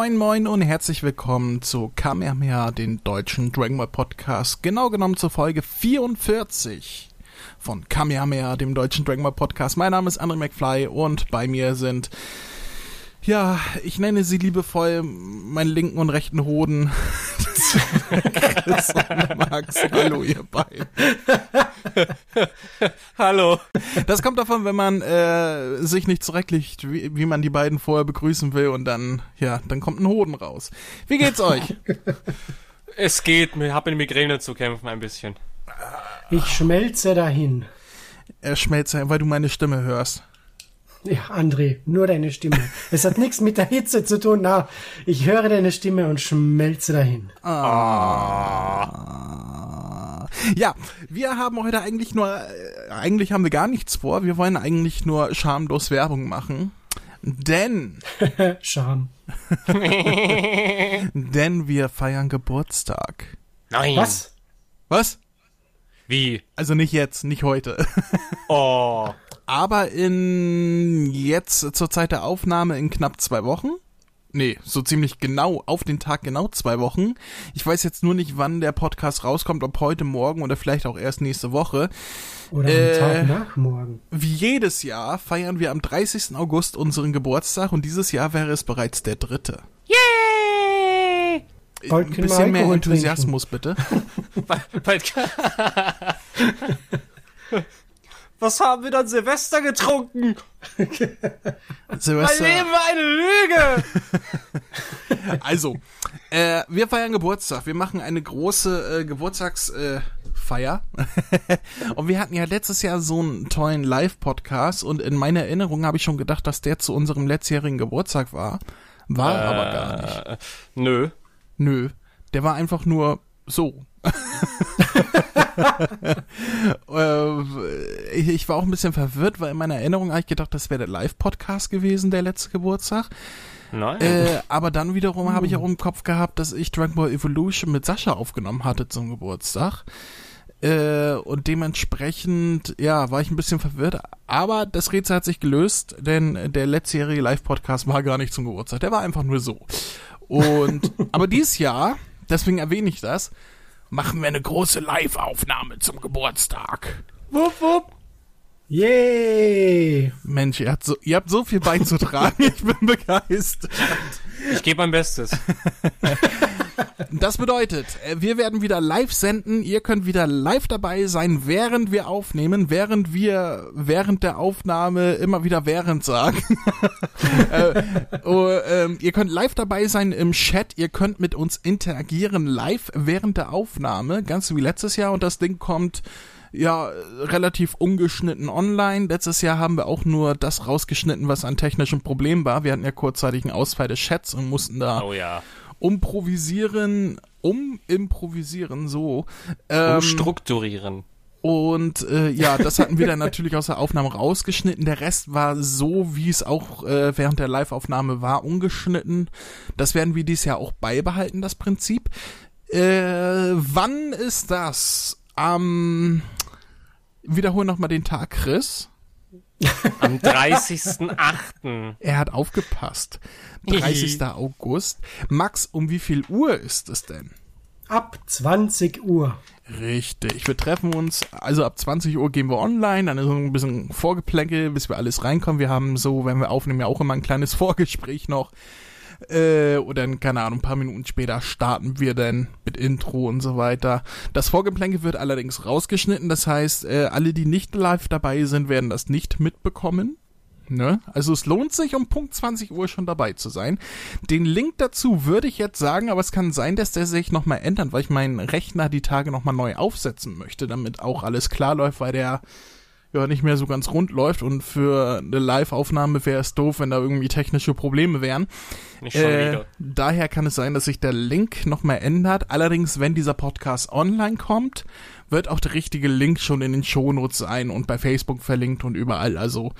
Moin moin und herzlich willkommen zu Kamehameha, den deutschen Dragon Ball Podcast. Genau genommen zur Folge 44 von Kamehameha, dem deutschen Dragon Ball Podcast. Mein Name ist André McFly und bei mir sind ja, ich nenne sie liebevoll meinen linken und rechten Hoden. Chris und Max. Hallo, ihr beiden. Hallo. Das kommt davon, wenn man äh, sich nicht zurechtlegt, wie, wie man die beiden vorher begrüßen will und dann, ja, dann kommt ein Hoden raus. Wie geht's euch? Es geht, ich habe mit Migräne zu kämpfen ein bisschen. Ich schmelze dahin. Er schmelzt, weil du meine Stimme hörst. Ja, André, nur deine Stimme. Es hat nichts mit der Hitze zu tun. Na, ich höre deine Stimme und schmelze dahin. Ah. Ja, wir haben heute eigentlich nur, äh, eigentlich haben wir gar nichts vor. Wir wollen eigentlich nur schamlos Werbung machen. Denn, Scham. denn wir feiern Geburtstag. Nein. Was? Was? Wie? Also nicht jetzt, nicht heute. Oh. Aber in jetzt zur Zeit der Aufnahme in knapp zwei Wochen. Nee, so ziemlich genau, auf den Tag genau zwei Wochen. Ich weiß jetzt nur nicht, wann der Podcast rauskommt, ob heute, morgen oder vielleicht auch erst nächste Woche. Oder am Äh. Tag nach morgen. Wie jedes Jahr feiern wir am 30. August unseren Geburtstag und dieses Jahr wäre es bereits der dritte. Yay! Bald Ein bisschen mehr Enthusiasmus, bitte. Bald- Was haben wir dann Silvester getrunken? Mein Silvester. Leben war eine Lüge! Also, äh, wir feiern Geburtstag. Wir machen eine große äh, Geburtstagsfeier. Äh, und wir hatten ja letztes Jahr so einen tollen Live-Podcast und in meiner Erinnerung habe ich schon gedacht, dass der zu unserem letztjährigen Geburtstag war. War aber gar nicht. Äh, nö. Nö. Der war einfach nur so. Ich, war auch ein bisschen verwirrt, weil in meiner Erinnerung habe ich gedacht, das wäre der Live-Podcast gewesen, der letzte Geburtstag. Nein. Äh, aber dann wiederum habe ich auch im Kopf gehabt, dass ich Dragon Ball Evolution mit Sascha aufgenommen hatte zum Geburtstag. Äh, und dementsprechend, ja, war ich ein bisschen verwirrt. Aber das Rätsel hat sich gelöst, denn der letztjährige Live-Podcast war gar nicht zum Geburtstag. Der war einfach nur so. Und, aber dieses Jahr, deswegen erwähne ich das, machen wir eine große Live-Aufnahme zum Geburtstag. wupp, wupp. Yay! Mensch, ihr habt so, ihr habt so viel beizutragen. ich bin begeistert. Ich gebe mein Bestes. Das bedeutet, äh, wir werden wieder live senden. Ihr könnt wieder live dabei sein, während wir aufnehmen, während wir während der Aufnahme immer wieder während sagen. äh, oh, ähm, ihr könnt live dabei sein im Chat. Ihr könnt mit uns interagieren live während der Aufnahme, ganz wie letztes Jahr. Und das Ding kommt ja relativ ungeschnitten online. Letztes Jahr haben wir auch nur das rausgeschnitten, was ein technischen Problem war. Wir hatten ja kurzzeitig einen Ausfall des Chats und mussten da Oh ja. Umprovisieren, umimprovisieren, so. Ähm, Umstrukturieren. und äh, ja, das hatten wir dann natürlich aus der Aufnahme rausgeschnitten. Der Rest war so, wie es auch äh, während der Live-Aufnahme war, ungeschnitten. Das werden wir dieses Jahr auch beibehalten, das Prinzip. Äh, wann ist das? Am wiederhol noch mal den Tag, Chris. Am 30.08. Er hat aufgepasst. 30. August. Max, um wie viel Uhr ist es denn? Ab 20 Uhr. Richtig. Wir treffen uns, also ab 20 Uhr gehen wir online, dann ist so ein bisschen Vorgeplänkel, bis wir alles reinkommen. Wir haben so, wenn wir aufnehmen, ja auch immer ein kleines Vorgespräch noch. Äh, oder dann, keine Ahnung, ein paar Minuten später starten wir dann mit Intro und so weiter. Das Vorgeplänkel wird allerdings rausgeschnitten, das heißt, äh, alle, die nicht live dabei sind, werden das nicht mitbekommen. Ne? Also es lohnt sich, um Punkt 20 Uhr schon dabei zu sein. Den Link dazu würde ich jetzt sagen, aber es kann sein, dass der sich nochmal ändert, weil ich meinen Rechner die Tage nochmal neu aufsetzen möchte, damit auch alles klar läuft, weil der ja nicht mehr so ganz rund läuft und für eine Live-Aufnahme wäre es doof, wenn da irgendwie technische Probleme wären. Nicht schon Äh, wieder. daher kann es sein, dass sich der Link nochmal ändert. Allerdings, wenn dieser Podcast online kommt, wird auch der richtige Link schon in den Shownotes sein und bei Facebook verlinkt und überall. Also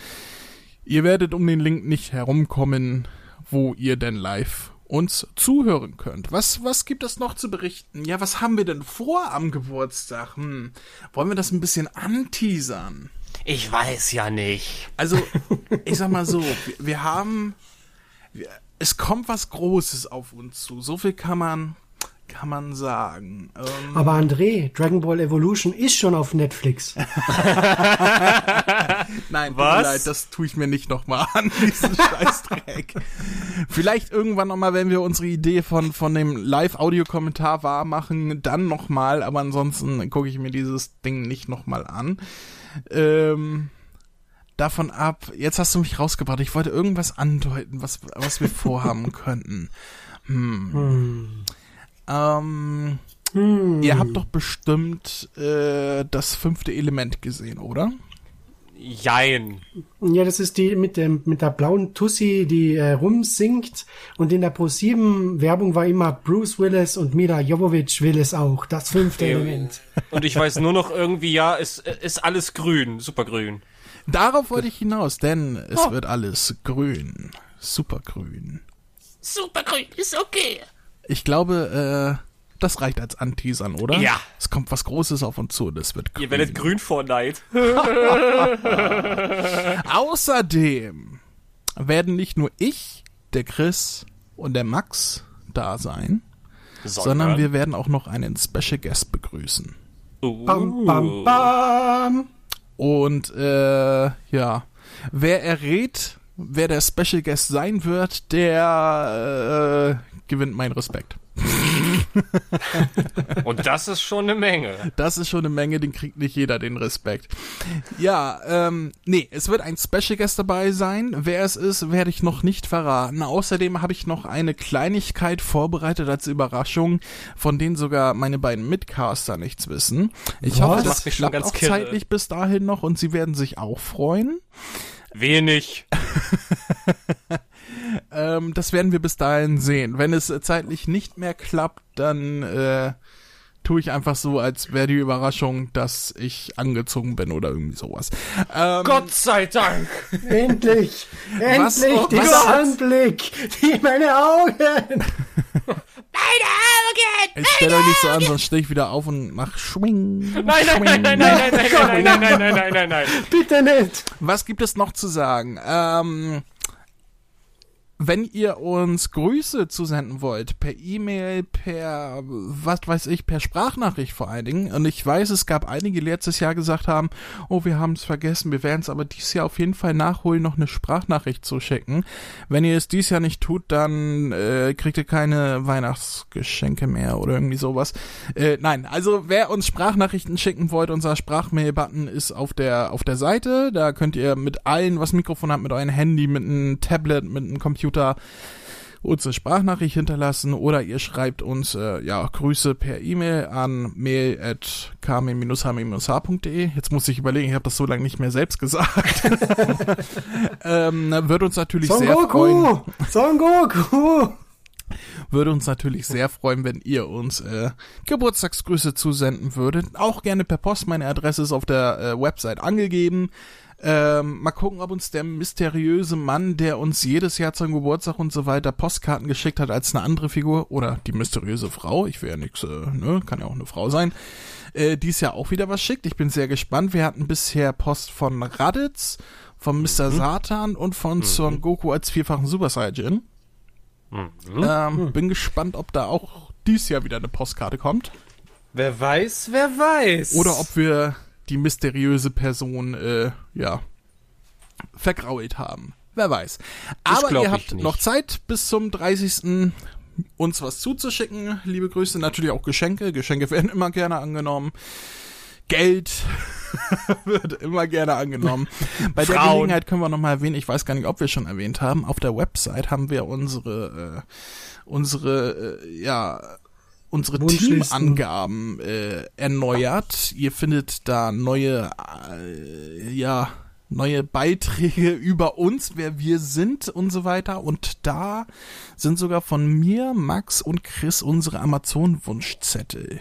ihr werdet um den Link nicht herumkommen, wo ihr denn live uns zuhören könnt. Was, was gibt es noch zu berichten? Ja, was haben wir denn vor am Geburtstag? Hm, wollen wir das ein bisschen anteasern? Ich weiß ja nicht. Also, ich sag mal so, wir, wir haben, wir, es kommt was Großes auf uns zu. So viel kann man, kann man sagen. Ähm, Aber André, Dragon Ball Evolution ist schon auf Netflix. Nein, tut Was? mir leid, das tue ich mir nicht nochmal an, diesen Scheißdreck. Vielleicht irgendwann nochmal, wenn wir unsere Idee von, von dem Live-Audio-Kommentar wahr machen, dann nochmal, aber ansonsten gucke ich mir dieses Ding nicht nochmal an. Ähm, davon ab, jetzt hast du mich rausgebracht, ich wollte irgendwas andeuten, was, was wir vorhaben könnten. Hm. Ähm, Hm. ihr habt doch bestimmt äh, das fünfte Element gesehen, oder? Jein. Ja, das ist die mit dem mit der blauen Tussi, die äh, rumsingt und in der Pro 7 Werbung war immer Bruce Willis und Mila Jovovich will es auch. Das fünfte Element. Und ich weiß nur noch irgendwie, ja, es ist alles grün, supergrün. Darauf wollte ich hinaus, denn es wird alles grün. Supergrün. Supergrün ist okay. Ich glaube, äh, das reicht als Anteasern, oder? Ja. Es kommt was Großes auf uns zu, das wird grün. Ihr werdet grün vor Neid. Außerdem werden nicht nur ich, der Chris und der Max da sein, sondern wir werden auch noch einen Special Guest begrüßen. Bam, bam, bam. Und äh, ja, wer errät, wer der Special Guest sein wird, der äh, gewinnt meinen Respekt. Und das ist schon eine Menge. Das ist schon eine Menge, den kriegt nicht jeder den Respekt. Ja, ähm, nee, es wird ein Special Guest dabei sein. Wer es ist, werde ich noch nicht verraten. Außerdem habe ich noch eine Kleinigkeit vorbereitet als Überraschung, von denen sogar meine beiden Mitcaster nichts wissen. Ich Was? hoffe, Das das klappt ganz auch kirre. zeitlich bis dahin noch und sie werden sich auch freuen. Wenig. Ähm, das werden wir bis dahin sehen. Wenn es äh, zeitlich nicht mehr klappt, dann äh, tue ich einfach so, als wäre die Überraschung, dass ich angezogen bin oder irgendwie sowas. Ähm, Gott sei Dank. Endlich! Was- Endlich! oh, dieser was- Anblick! Die meine Augen! Meine Augen! ich stelle euch nicht so an, sonst stehe ich wieder auf und mach Schwing. Nein, nein, nein, nein, nein, nein, nein, nein, nein, nein, nein, nein, nein, nein. Bitte nicht! Was gibt es noch zu sagen? Ähm, wenn ihr uns Grüße zusenden wollt, per E-Mail, per, was weiß ich, per Sprachnachricht vor allen Dingen, und ich weiß, es gab einige, die letztes Jahr gesagt haben, oh, wir haben es vergessen, wir werden es aber dieses Jahr auf jeden Fall nachholen, noch eine Sprachnachricht zu schicken. Wenn ihr es dieses Jahr nicht tut, dann äh, kriegt ihr keine Weihnachtsgeschenke mehr oder irgendwie sowas. Äh, nein, also wer uns Sprachnachrichten schicken wollt, unser Sprachmail-Button ist auf der auf der Seite. Da könnt ihr mit allen, was Mikrofon hat, mit eurem Handy, mit einem Tablet, mit einem Computer uns eine Sprachnachricht hinterlassen oder ihr schreibt uns äh, ja Grüße per E-Mail an mail at h-h.de. Jetzt muss ich überlegen, ich habe das so lange nicht mehr selbst gesagt. ähm, würde uns natürlich Son sehr freuen. Goku! Son Goku! Würde uns natürlich sehr freuen, wenn ihr uns äh, Geburtstagsgrüße zusenden würdet. Auch gerne per Post. Meine Adresse ist auf der äh, Website angegeben. Ähm, mal gucken, ob uns der mysteriöse Mann, der uns jedes Jahr zum Geburtstag und so weiter Postkarten geschickt hat, als eine andere Figur oder die mysteriöse Frau, ich will ja nix, äh, ne, kann ja auch eine Frau sein, äh, dies Jahr auch wieder was schickt. Ich bin sehr gespannt. Wir hatten bisher Post von Raditz, von Mr. Satan und von Son Goku als vierfachen Super Saiyajin. Ähm, Bin gespannt, ob da auch dies Jahr wieder eine Postkarte kommt. Wer weiß, wer weiß. Oder ob wir die mysteriöse Person, äh, ja, vergrault haben. Wer weiß. Aber ihr habt noch Zeit bis zum 30. uns was zuzuschicken. Liebe Grüße, natürlich auch Geschenke. Geschenke werden immer gerne angenommen. Geld wird immer gerne angenommen. Bei der Frauen. Gelegenheit können wir nochmal erwähnen, ich weiß gar nicht, ob wir schon erwähnt haben, auf der Website haben wir unsere, äh, unsere, äh, ja, unsere. Teamangaben äh, erneuert. Ihr findet da neue, äh, ja, neue Beiträge über uns, wer wir sind und so weiter. Und da sind sogar von mir, Max und Chris unsere Amazon-Wunschzettel.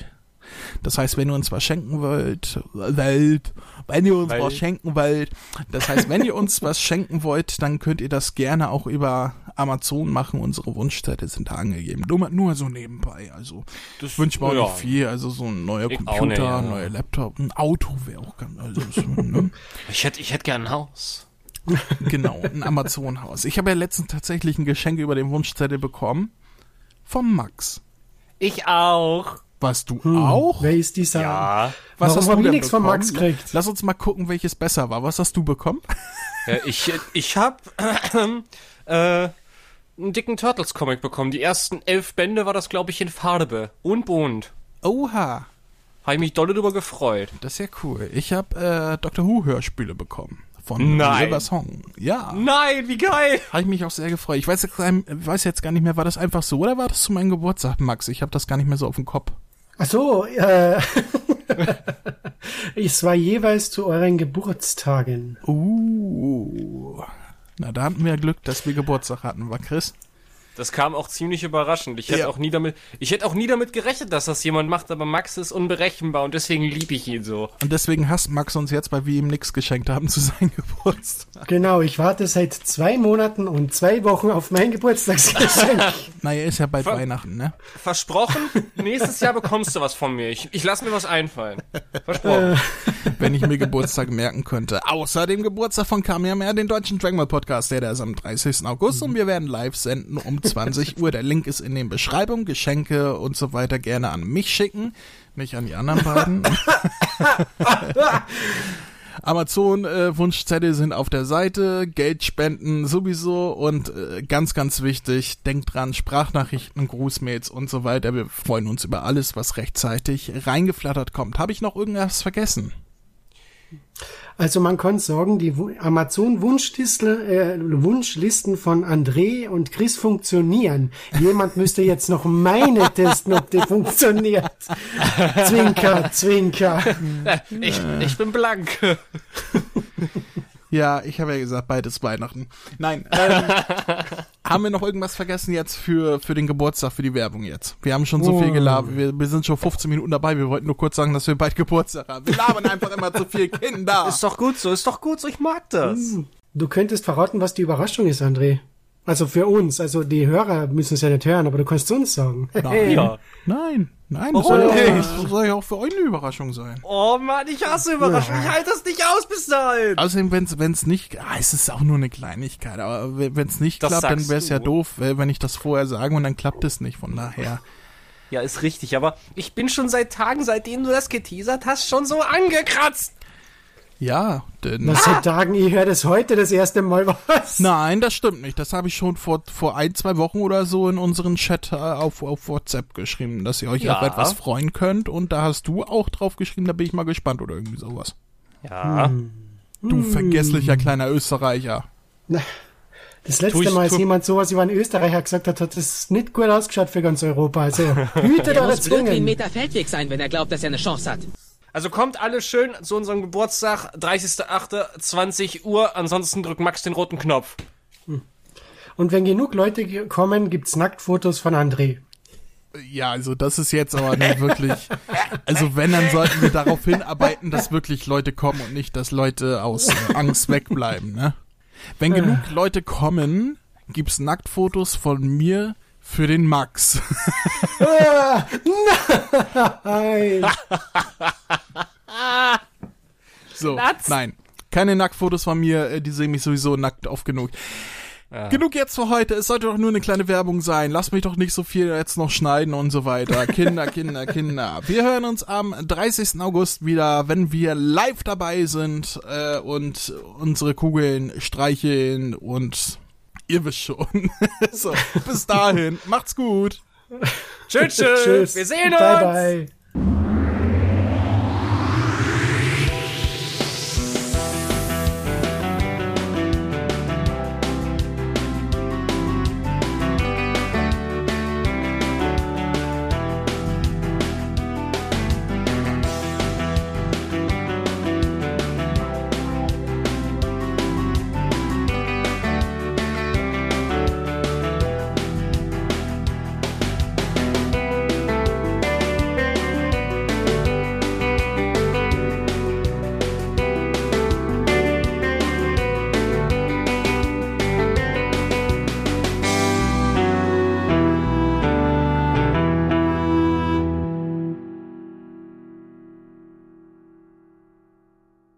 Das heißt, wenn ihr uns was schenken wollt, Welt, wenn ihr uns Welt. was schenken wollt, das heißt, wenn ihr uns was schenken wollt, dann könnt ihr das gerne auch über Amazon machen. Unsere Wunschzettel sind da angegeben. Nur, nur so nebenbei. Also, Das wünscht man auch ja. nicht viel. Also, so ein neuer Ich Computer, nicht, ja. ein neuer Laptop, ein Auto wäre auch ganz, also, so, ne? Ich hätte, ich hätte gern ein Haus. Genau, ein Amazon-Haus. Ich habe ja letztens tatsächlich ein Geschenk über den Wunschzettel bekommen. Vom Max. Ich auch. Was du Hm, auch? Wer ist dieser? Ja. Was Warum hast du denn nichts von bekommen? Max gekriegt? Lass uns mal gucken, welches besser war. Was hast du bekommen? Ja, ich ich habe äh, einen dicken Turtles-Comic bekommen. Die ersten elf Bände war das, glaube ich, in Farbe und bunt. Oha, Habe ich mich dolle drüber gefreut. das ist ja cool. Ich habe äh, Doctor Who Hörspiele bekommen. Von Nein. Silver Song. Ja, Nein, wie geil! habe ich mich auch sehr gefreut. Ich weiß jetzt, gar- weiß jetzt gar nicht mehr, war das einfach so oder war das zu meinem Geburtstag, Max? Ich habe das gar nicht mehr so auf dem Kopf. Ach so, äh, es war jeweils zu euren Geburtstagen. Uh. Na, da hatten wir Glück, dass wir Geburtstag hatten, war Chris? Das kam auch ziemlich überraschend. Ich hätte Ja. auch nie damit, ich hätte auch nie damit gerechnet, dass das jemand macht, aber Max ist unberechenbar und deswegen liebe ich ihn so. Und deswegen hasst Max uns jetzt, weil wir ihm nichts geschenkt haben zu seinem Geburtstag. Genau, ich warte seit zwei Monaten und zwei Wochen auf mein Geburtstagsgeschenk. Naja, ist ja bald Ver- Weihnachten, ne? Versprochen, nächstes Jahr bekommst du was von mir. Ich, ich lass mir was einfallen. Versprochen. Wenn ich mir Geburtstag merken könnte. Außer dem Geburtstag von Kamehameha, den deutschen Dragon Ball Podcast, der, der ist am 30. August und wir werden live senden um 20 Uhr. Der Link ist in den Beschreibungen. Geschenke und so weiter gerne an mich schicken, nicht an die anderen beiden. Amazon äh, Wunschzettel sind auf der Seite, Geld spenden sowieso und äh, ganz ganz wichtig, denkt dran, Sprachnachrichten, Grußmails und so weiter. Wir freuen uns über alles, was rechtzeitig reingeflattert kommt. Habe ich noch irgendwas vergessen? Also man kann sagen, die Wu- Amazon-Wunschlisten äh, Wunschlisten von André und Chris funktionieren. Jemand müsste jetzt noch meine testen, ob die funktioniert. Zwinker, Zwinker. Ich, ich bin blank. Ja, ich habe ja gesagt, beides Weihnachten. Nein, ähm, haben wir noch irgendwas vergessen jetzt für, für den Geburtstag, für die Werbung jetzt? Wir haben schon so viel Oh. gelabert, wir, wir sind schon 15 Minuten dabei, wir wollten nur kurz sagen, dass wir bald Geburtstag haben. Wir labern einfach immer zu viel Kinder. Ist doch gut so, ist doch gut so, ich mag das. Du könntest verraten, was die Überraschung ist, André. Also für uns, also die Hörer müssen es ja nicht hören, aber du kannst uns sagen. Nein, Ja. nein, nein, das Warum soll, ja, das soll ja auch für euch eine Überraschung sein. Oh Mann, ich hasse Überraschungen. Ich halte das nicht aus bis dahin. Außerdem, wenn es wenn's nicht, ah, es ist auch nur eine Kleinigkeit, aber wenn es nicht Das klappt, dann wäre es ja doof, wenn ich das vorher sage und dann klappt es nicht, von daher. Ja, ist richtig, aber ich bin schon seit Tagen, seitdem du das geteasert hast, schon so angekratzt. Ja, denn... Was seit Tagen, ich höre das heute das erste Mal was. Nein, das stimmt nicht. Das habe ich schon vor, vor ein, zwei Wochen oder so in unseren Chat äh, auf, auf WhatsApp geschrieben, dass ihr euch Ja. auf etwas freuen könnt. Und da hast du auch drauf geschrieben, da bin ich mal gespannt oder irgendwie sowas. Ja. Du vergesslicher kleiner Österreicher. Das letzte ich- Mal, als jemand sowas über einen Österreicher gesagt hat, hat das nicht gut ausgeschaut für ganz Europa. Also hütet Er eure muss wirklich ein Zungen. Meter Feldweg sein, wenn er glaubt, dass er eine Chance hat. Also kommt alle schön zu unserem Geburtstag, 30.08., Uhr. Ansonsten drückt Max den roten Knopf. Und wenn genug Leute kommen, gibt's Nacktfotos von André. Ja, also das ist jetzt aber nicht wirklich. Also wenn, dann sollten wir darauf hinarbeiten, dass wirklich Leute kommen und nicht, dass Leute aus äh, Angst wegbleiben, ne? Wenn genug Leute kommen, gibt's Nacktfotos von mir für den Max. Nein. So, Nuts. nein. Keine Nacktfotos von mir, äh, die sehen mich sowieso nackt oft genug. Genug jetzt für heute. Es sollte doch nur eine kleine Werbung sein. Lass mich doch nicht so viel jetzt noch schneiden und so weiter. Kinder, Kinder, Kinder. Wir hören uns am 30. August wieder, wenn wir live dabei sind äh, und unsere Kugeln streicheln und ihr wisst schon. so, bis dahin. Macht's gut. Tschüss, tschüss. Wir sehen Bye, uns. bye.